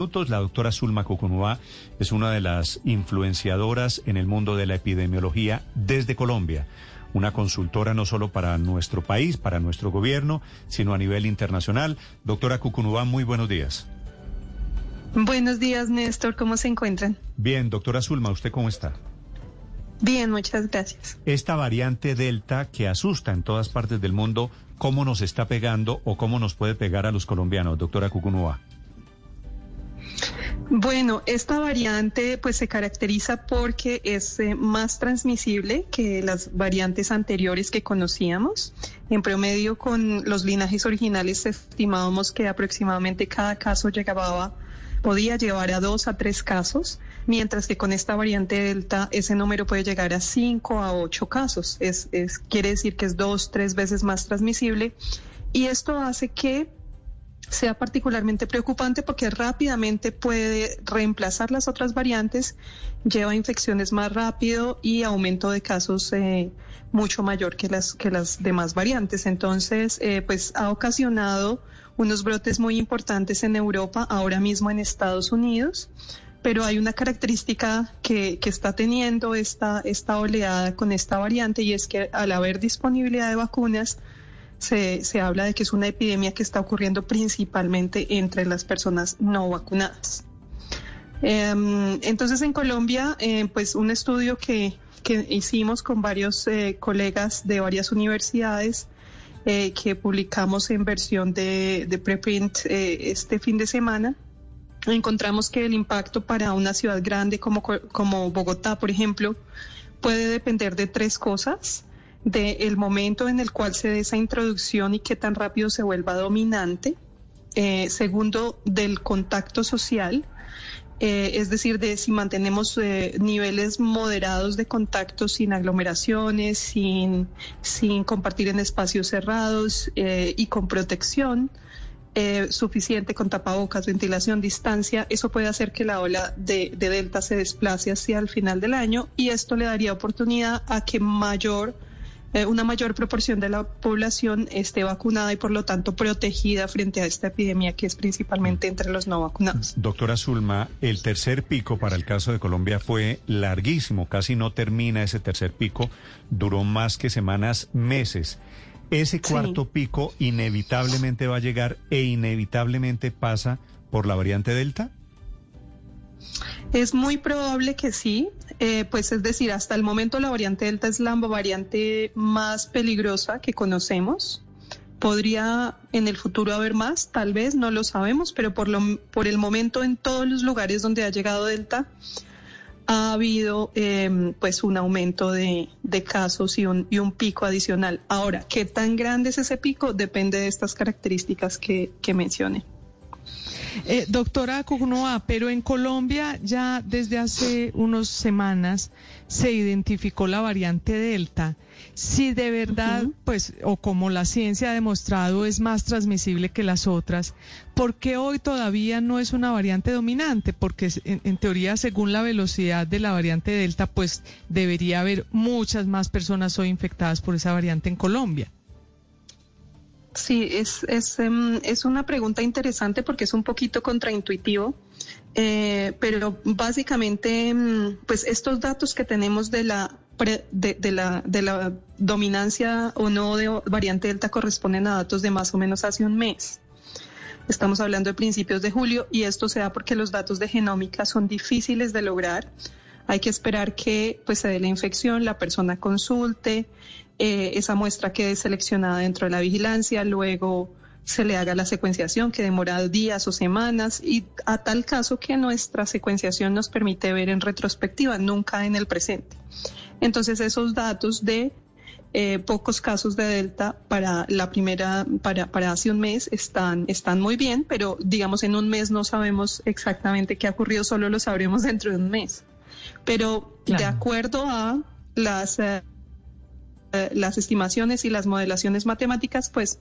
La doctora Zulma Cucunúa es una de las influenciadoras en el mundo de la epidemiología desde Colombia. Una consultora no solo para nuestro país, para nuestro gobierno, sino a nivel internacional. Doctora Cucunúa, muy buenos días. Buenos días, Néstor. ¿Cómo se encuentran? Bien, doctora Zulma, ¿usted cómo está? Bien, muchas gracias. Esta variante Delta que asusta en todas partes del mundo, ¿cómo nos está pegando o cómo nos puede pegar a los colombianos, doctora Cucunúa? Bueno, esta variante pues se caracteriza porque es eh, más transmisible que las variantes anteriores que conocíamos. En promedio con los linajes originales estimábamos que aproximadamente cada caso llegaba podía llevar a dos a tres casos, mientras que con esta variante Delta ese número puede llegar a cinco a ocho casos. Es, es, quiere decir que es dos, tres veces más transmisible y esto hace que sea particularmente preocupante porque rápidamente puede reemplazar las otras variantes, lleva infecciones más rápido y aumento de casos eh, mucho mayor que las, que las demás variantes. Entonces, eh, pues ha ocasionado unos brotes muy importantes en Europa, ahora mismo en Estados Unidos. Pero hay una característica que, que está teniendo esta oleada con esta variante y es que al haber disponibilidad de vacunas, se, se, habla de que es una epidemia que está ocurriendo principalmente entre las personas no vacunadas. Eh, entonces en Colombia, eh, pues un estudio que, que hicimos con varios eh, colegas de varias universidades eh, que publicamos en versión de, de preprint este fin de semana, encontramos que el impacto para una ciudad grande como, como Bogotá, por ejemplo, puede depender de tres cosas del momento en el cual se dé esa introducción y qué tan rápido se vuelva dominante. Eh, segundo, del contacto social, eh, es decir, de si mantenemos eh, niveles moderados de contacto sin aglomeraciones, sin, sin compartir en espacios cerrados y con protección. Suficiente con tapabocas, ventilación, distancia, eso puede hacer que la ola de, de Delta se desplace hacia el final del año y esto le daría oportunidad a que mayor eh, una mayor proporción de la población esté vacunada y por lo tanto protegida frente a esta epidemia que es principalmente entre los no vacunados. Doctora Zulma, el tercer pico para el caso de Colombia fue larguísimo, casi no termina ese tercer pico, duró más que semanas, meses. Ese cuarto sí. pico inevitablemente va a llegar e inevitablemente pasa por la variante Delta. Es muy probable que sí, eh, pues es decir, hasta el momento la variante Delta es la variante más peligrosa que conocemos. Podría en el futuro haber más, tal vez, no lo sabemos, pero por, lo, por el momento en todos los lugares donde ha llegado Delta ha habido eh, pues un aumento de, casos y un, y un, pico adicional. Ahora, ¿qué tan grande es ese pico? Depende de estas características que, que mencioné. Eh, doctora Cugnoa, pero en Colombia ya desde hace unas semanas se identificó la variante Delta. Si de verdad, uh -huh. pues, o como la ciencia ha demostrado, es más transmisible que las otras, ¿por qué hoy todavía no es una variante dominante? Porque en, en teoría, según la velocidad de la variante Delta, pues debería haber muchas más personas hoy infectadas por esa variante en Colombia. Sí, es, es, um, es, una pregunta interesante porque es un poquito contraintuitivo, eh, pero básicamente, um, pues estos datos que tenemos de la, pre, de, de, la, de la dominancia o no de variante Delta corresponden a datos de más o menos hace un mes. Estamos hablando de principios de julio y esto se da porque los datos de genómica son difíciles de lograr. Hay que esperar que pues, se dé la infección, la persona consulte, eh, esa muestra quede seleccionada dentro de la vigilancia, luego se le haga la secuenciación que demora días o semanas y a tal caso que nuestra secuenciación nos permite ver en retrospectiva, nunca en el presente. Entonces esos datos de eh, pocos casos de Delta para la primera, para, para hace un mes están, están muy bien, pero digamos en un mes no sabemos exactamente qué ha ocurrido, solo lo sabremos dentro de un mes. Pero de acuerdo a las, eh, eh, las estimaciones y las modelaciones matemáticas, pues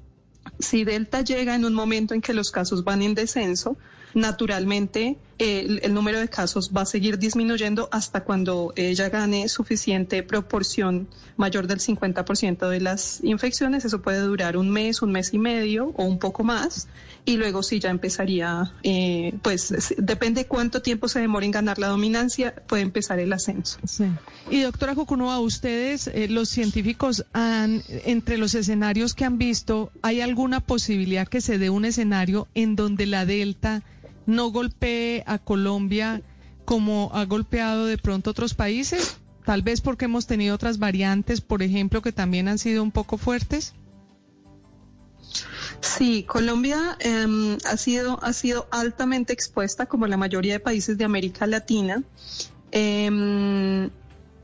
si Delta llega en un momento en que los casos van en descenso, naturalmente el, número de casos va a seguir disminuyendo hasta cuando ella gane suficiente proporción mayor del 50% de las infecciones. Eso puede durar un mes, un mes y medio o un poco más. Y luego sí ya empezaría, eh, pues depende cuánto tiempo se demore en ganar la dominancia, puede empezar el ascenso. Sí. Y doctora Jucunova, ustedes, eh, los científicos, han, entre los escenarios que han visto, ¿hay alguna posibilidad que se dé un escenario en donde la Delta no golpee a Colombia como ha golpeado de pronto otros países? Tal vez porque hemos tenido otras variantes, por ejemplo, que también han sido un poco fuertes. Sí, Colombia eh, ha sido ha sido altamente expuesta, como la mayoría de países de América Latina. Eh,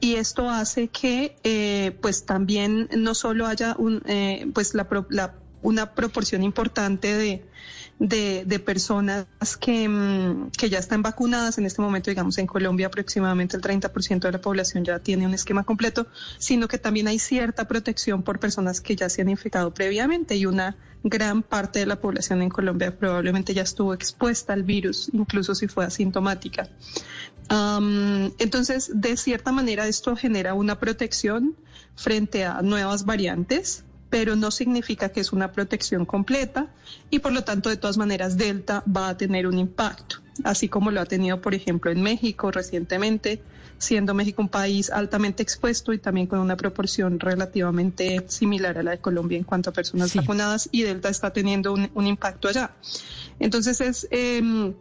y esto hace que eh, pues también no solo haya un, eh, pues la, la, una proporción importante de, de, personas que, mm, que, ya están vacunadas. En este momento, digamos, en Colombia aproximadamente el 30% de la población ya tiene un esquema completo, sino que también hay cierta protección por personas que ya se han infectado previamente y una gran parte de la población en Colombia probablemente ya estuvo expuesta al virus, incluso si fue asintomática. Entonces, de cierta manera, esto genera una protección frente a nuevas variantes pero no significa que es una protección completa y por lo tanto de todas maneras Delta va a tener un impacto, así como lo ha tenido por ejemplo en México recientemente, siendo México un país altamente expuesto y también con una proporción relativamente similar a la de Colombia en cuanto a personas sí. vacunadas y Delta está teniendo un, un impacto allá. Entonces es... Eh,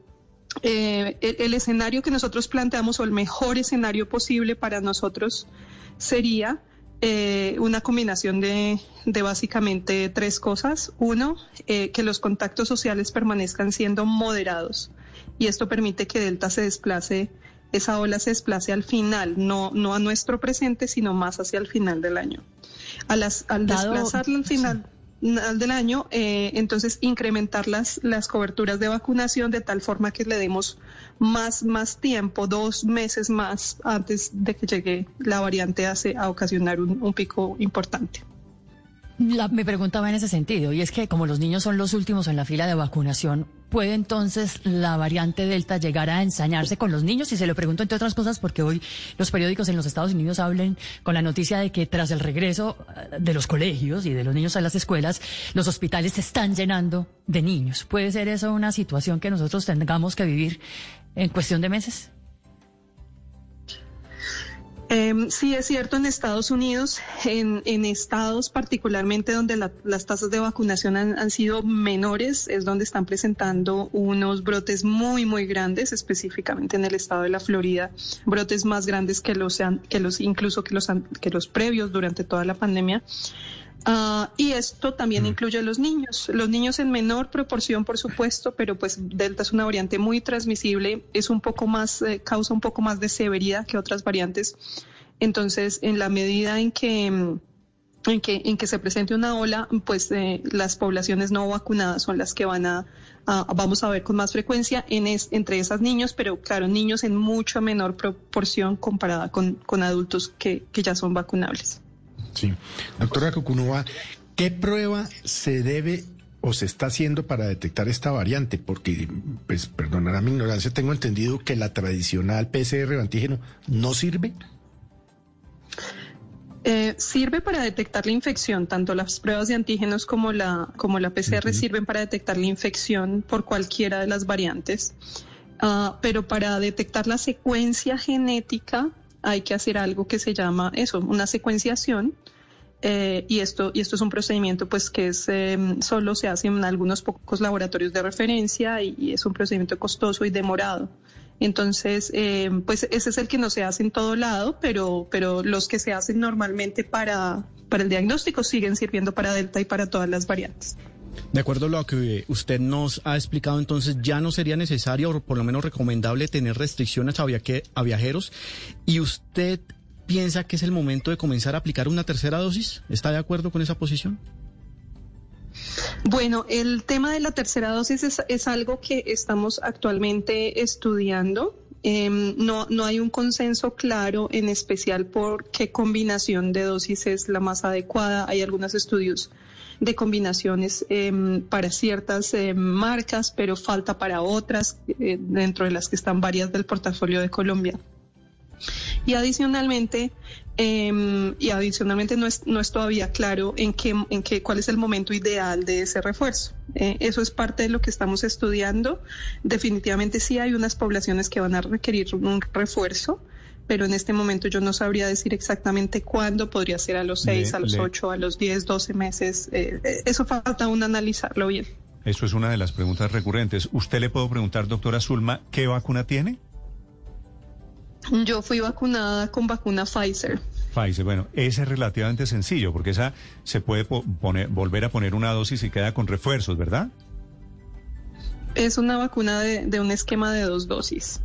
eh, el, el, escenario que nosotros planteamos o el mejor escenario posible para nosotros sería eh, una combinación de, de, básicamente tres cosas. Uno, eh, que los contactos sociales permanezcan siendo moderados y esto permite que Delta se desplace, esa ola se desplace al final, no, no a nuestro presente, sino más hacia el final del año. A las, al desplazarla al final... Del año, eh, entonces incrementar las, las coberturas de vacunación de tal forma que le demos más, más tiempo, dos meses más antes de que llegue la variante a, a ocasionar un, un pico importante. Me preguntaba en ese sentido, y es que como los niños son los últimos en la fila de vacunación, ¿puede entonces la variante Delta llegar a ensañarse con los niños? Y se lo pregunto entre otras cosas porque hoy los periódicos en los Estados Unidos hablan con la noticia de que tras el regreso de los colegios y de los niños a las escuelas, los hospitales se están llenando de niños. ¿Puede ser eso una situación que nosotros tengamos que vivir en cuestión de meses? Eh, sí, es cierto, en Estados Unidos, en, en estados particularmente donde la, las tasas de vacunación han, han, sido menores, es donde están presentando unos brotes muy, muy grandes, específicamente en el estado de la Florida, brotes más grandes que los, que los incluso que los, que los previos durante toda la pandemia. Uh, y esto también mm. incluye a los niños. Los niños en menor proporción, por supuesto, pero pues Delta es una variante muy transmisible, es un poco más, eh, causa un poco más de severidad que otras variantes. Entonces, en la medida en que, en que, en que se presente una ola, pues eh, las poblaciones no vacunadas son las que van a, a vamos a ver con más frecuencia en es, entre esas niños, pero claro, niños en mucho menor proporción comparada con, con adultos que, que ya son vacunables. Sí. Doctora Cucunova, ¿qué prueba se debe o se está haciendo para detectar esta variante? Porque, pues, perdonará mi ignorancia, tengo entendido que la tradicional PCR antígeno no sirve. Eh, sirve para detectar la infección, tanto las pruebas de antígenos como la, como la PCR uh -huh. sirven para detectar la infección por cualquiera de las variantes, uh, pero para detectar la secuencia genética hay que hacer algo que se llama eso, una secuenciación. Eh, y esto y esto es un procedimiento pues que es eh, solo se hace en algunos pocos laboratorios de referencia y, y es un procedimiento costoso y demorado. Entonces, eh, pues ese es el que no se hace en todo lado, pero, pero los que se hacen normalmente para, para el diagnóstico siguen sirviendo para Delta y para todas las variantes. De acuerdo a lo que usted nos ha explicado, entonces ya no sería necesario o por lo menos recomendable tener restricciones a, viaje, a viajeros y usted piensa que es el momento de comenzar a aplicar una tercera dosis? ¿Está de acuerdo con esa posición? Bueno, el tema de la tercera dosis es, algo que estamos actualmente estudiando. Em, no, no hay un consenso claro, en especial por qué combinación de dosis es la más adecuada. Hay algunos estudios de combinaciones em, para ciertas em, marcas, pero falta para otras, eh, dentro de las que están varias del portafolio de Colombia. Y adicionalmente, eh, y adicionalmente no es, no es todavía claro en qué, en qué, cuál es el momento ideal de ese refuerzo. Eh, eso es parte de lo que estamos estudiando. Definitivamente sí hay unas poblaciones que van a requerir un refuerzo, pero en este momento yo no sabría decir exactamente cuándo podría ser a los seis, a los ocho, a los diez, doce meses. Eh, eh, eso falta aún analizarlo bien. Eso es una de las preguntas recurrentes. ¿Usted le puedo preguntar, doctora Zulma, qué vacuna tiene? Yo fui vacunada con vacuna Pfizer. Pfizer, bueno, ese es relativamente sencillo porque esa se puede poner, volver a poner una dosis y queda con refuerzos, ¿verdad? Es una vacuna de, de un esquema de dos dosis.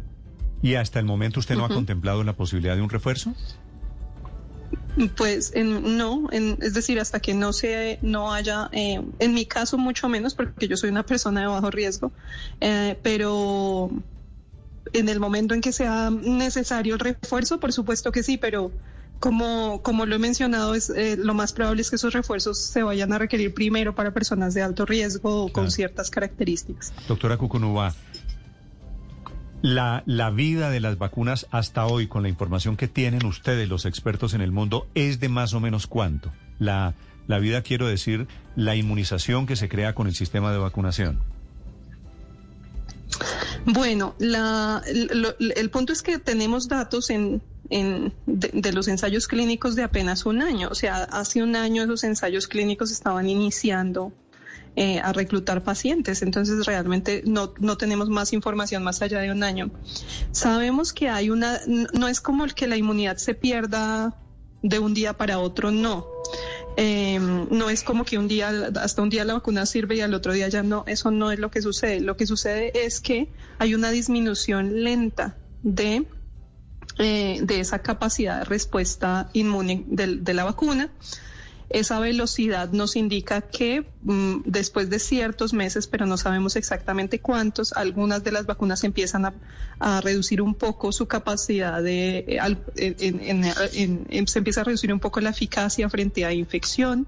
¿Y hasta el momento usted no ha contemplado la posibilidad de un refuerzo? Pues no, es decir, hasta que no se, no haya, eh, en mi caso mucho menos, porque yo soy una persona de bajo riesgo, eh, pero en el momento en que sea necesario el refuerzo, por supuesto que sí, pero como, como lo he mencionado, es, eh, lo más probable es que esos refuerzos se vayan a requerir primero para personas de alto riesgo o con ciertas características. Doctora Cucunuba, la, la vida de las vacunas hasta hoy, con la información que tienen ustedes, los expertos en el mundo, es de más o menos cuánto. La, la vida, quiero decir, la inmunización que se crea con el sistema de vacunación. Bueno, la, el punto es que tenemos datos en, en de, los ensayos clínicos de apenas un año. O sea, hace un año esos ensayos clínicos estaban iniciando eh, a reclutar pacientes. Entonces, realmente no, no tenemos más información más allá de un año. Sabemos que hay una, no es como el que la inmunidad se pierda de un día para otro, no. Eh, no es como que un día, hasta un día la vacuna sirve y al otro día ya no, eso no es lo que sucede. Lo que sucede es que hay una disminución lenta de, eh, de esa capacidad de respuesta inmune de, de la vacuna. Esa velocidad nos indica que mm, después de ciertos meses, pero no sabemos exactamente cuántos, algunas de las vacunas empiezan a, reducir un poco su capacidad de, eh, se empieza a reducir un poco la eficacia frente a infección.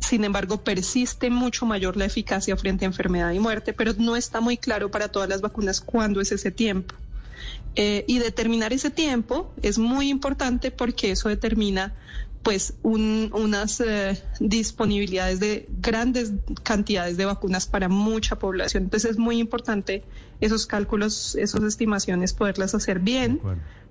Sin embargo, persiste mucho mayor la eficacia frente a enfermedad y muerte, pero no está muy claro para todas las vacunas cuándo es ese tiempo. Eh, y determinar ese tiempo es muy importante porque eso determina pues unas eh, disponibilidades de grandes cantidades de vacunas para mucha población. Entonces es muy importante esos cálculos, esas estimaciones, poderlas hacer bien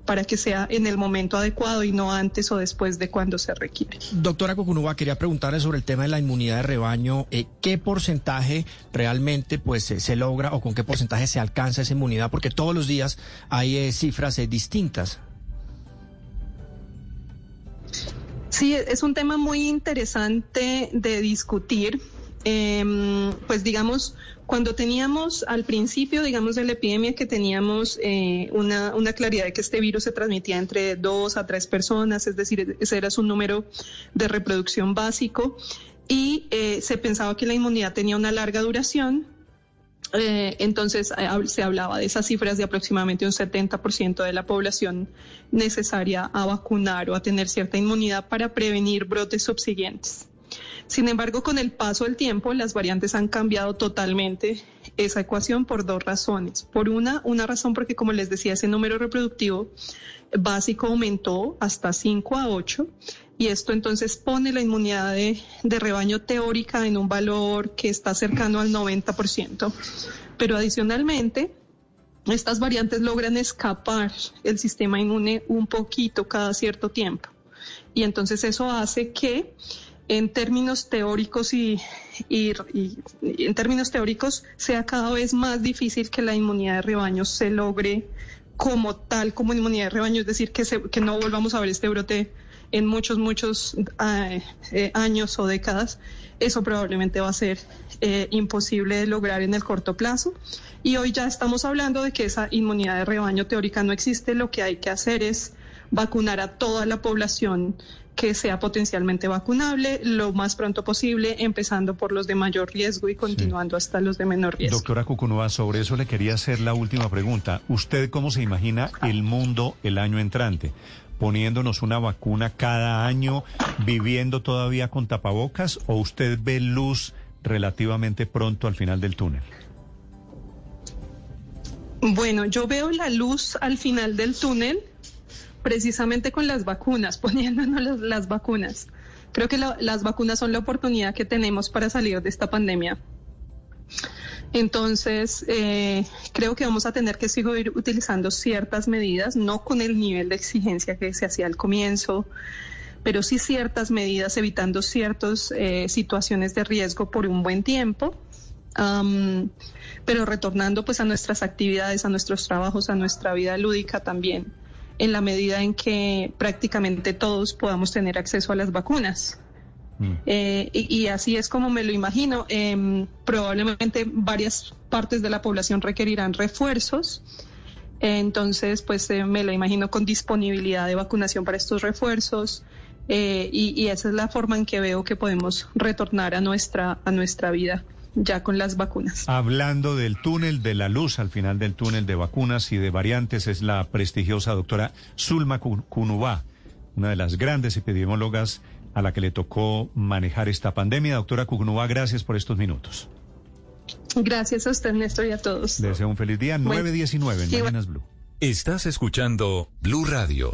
para que sea en el momento adecuado y no antes o después de cuando se requiere. Doctora Cocunuba, quería preguntarle sobre el tema de la inmunidad de rebaño. Eh, ¿Qué porcentaje realmente pues se logra o con qué porcentaje se alcanza esa inmunidad? Porque todos los días hay eh, cifras distintas. Sí, es un tema muy interesante de discutir. Em, pues digamos, cuando teníamos al principio, digamos, de la epidemia, que teníamos eh, una, una, claridad de que este virus se transmitía entre dos a tres personas, es decir, ese era su número de reproducción básico, y eh, se pensaba que la inmunidad tenía una larga duración, eh, entonces eh, se hablaba de esas cifras de aproximadamente un 70% de la población necesaria a vacunar o a tener cierta inmunidad para prevenir brotes subsiguientes. Sin embargo, con el paso del tiempo, las variantes han cambiado totalmente esa ecuación por dos razones. Por una, una razón porque, como les decía, ese número reproductivo básico aumentó hasta 5 a 8 y esto entonces pone la inmunidad de, rebaño teórica en un valor que está cercano al 90%. Pero adicionalmente, estas variantes logran escapar el sistema inmune un poquito cada cierto tiempo. Y entonces eso hace que en términos teóricos y, en términos teóricos sea cada vez más difícil que la inmunidad de rebaño se logre como tal, como inmunidad de rebaño, es decir, que, que no volvamos a ver este brote en muchos, muchos eh, eh, años o décadas, eso probablemente va a ser eh, imposible de lograr en el corto plazo. Y hoy ya estamos hablando de que esa inmunidad de rebaño teórica no existe. Lo que hay que hacer es vacunar a toda la población que sea potencialmente vacunable lo más pronto posible, empezando por los de mayor riesgo y continuando hasta los de menor riesgo. Doctora Cucunova, sobre eso le quería hacer la última pregunta. ¿Usted cómo se imagina el mundo el año entrante? poniéndonos una vacuna cada año, viviendo todavía con tapabocas, o usted ve luz relativamente pronto al final del túnel? Bueno, yo veo la luz al final del túnel precisamente con las vacunas, poniéndonos las, vacunas. Creo que la, las vacunas son la oportunidad que tenemos para salir de esta pandemia. Entonces, eh, creo que vamos a tener que seguir utilizando ciertas medidas, no con el nivel de exigencia que se hacía al comienzo, pero sí ciertas medidas, evitando ciertas eh, situaciones de riesgo por un buen tiempo. Pero retornando pues a nuestras actividades, a nuestros trabajos, a nuestra vida lúdica también en la medida en que prácticamente todos podamos tener acceso a las vacunas. Mm. Eh, y, y, así es como me lo imagino. Eh, probablemente varias partes de la población requerirán refuerzos. entonces, pues eh, me lo imagino con disponibilidad de vacunación para estos refuerzos. Eh, y, y, esa es la forma en que veo que podemos retornar a nuestra, a nuestra vida ya con las vacunas. Hablando del túnel de la luz al final del túnel de vacunas y de variantes es la prestigiosa doctora Zulma Cunubá, una de las grandes epidemiólogas a la que le tocó manejar esta pandemia. Doctora Cunubá, gracias por estos minutos. Gracias a usted, Néstor, y a todos. Deseo un feliz día. 919 en Mañanas Blue. Estás escuchando Blue Radio.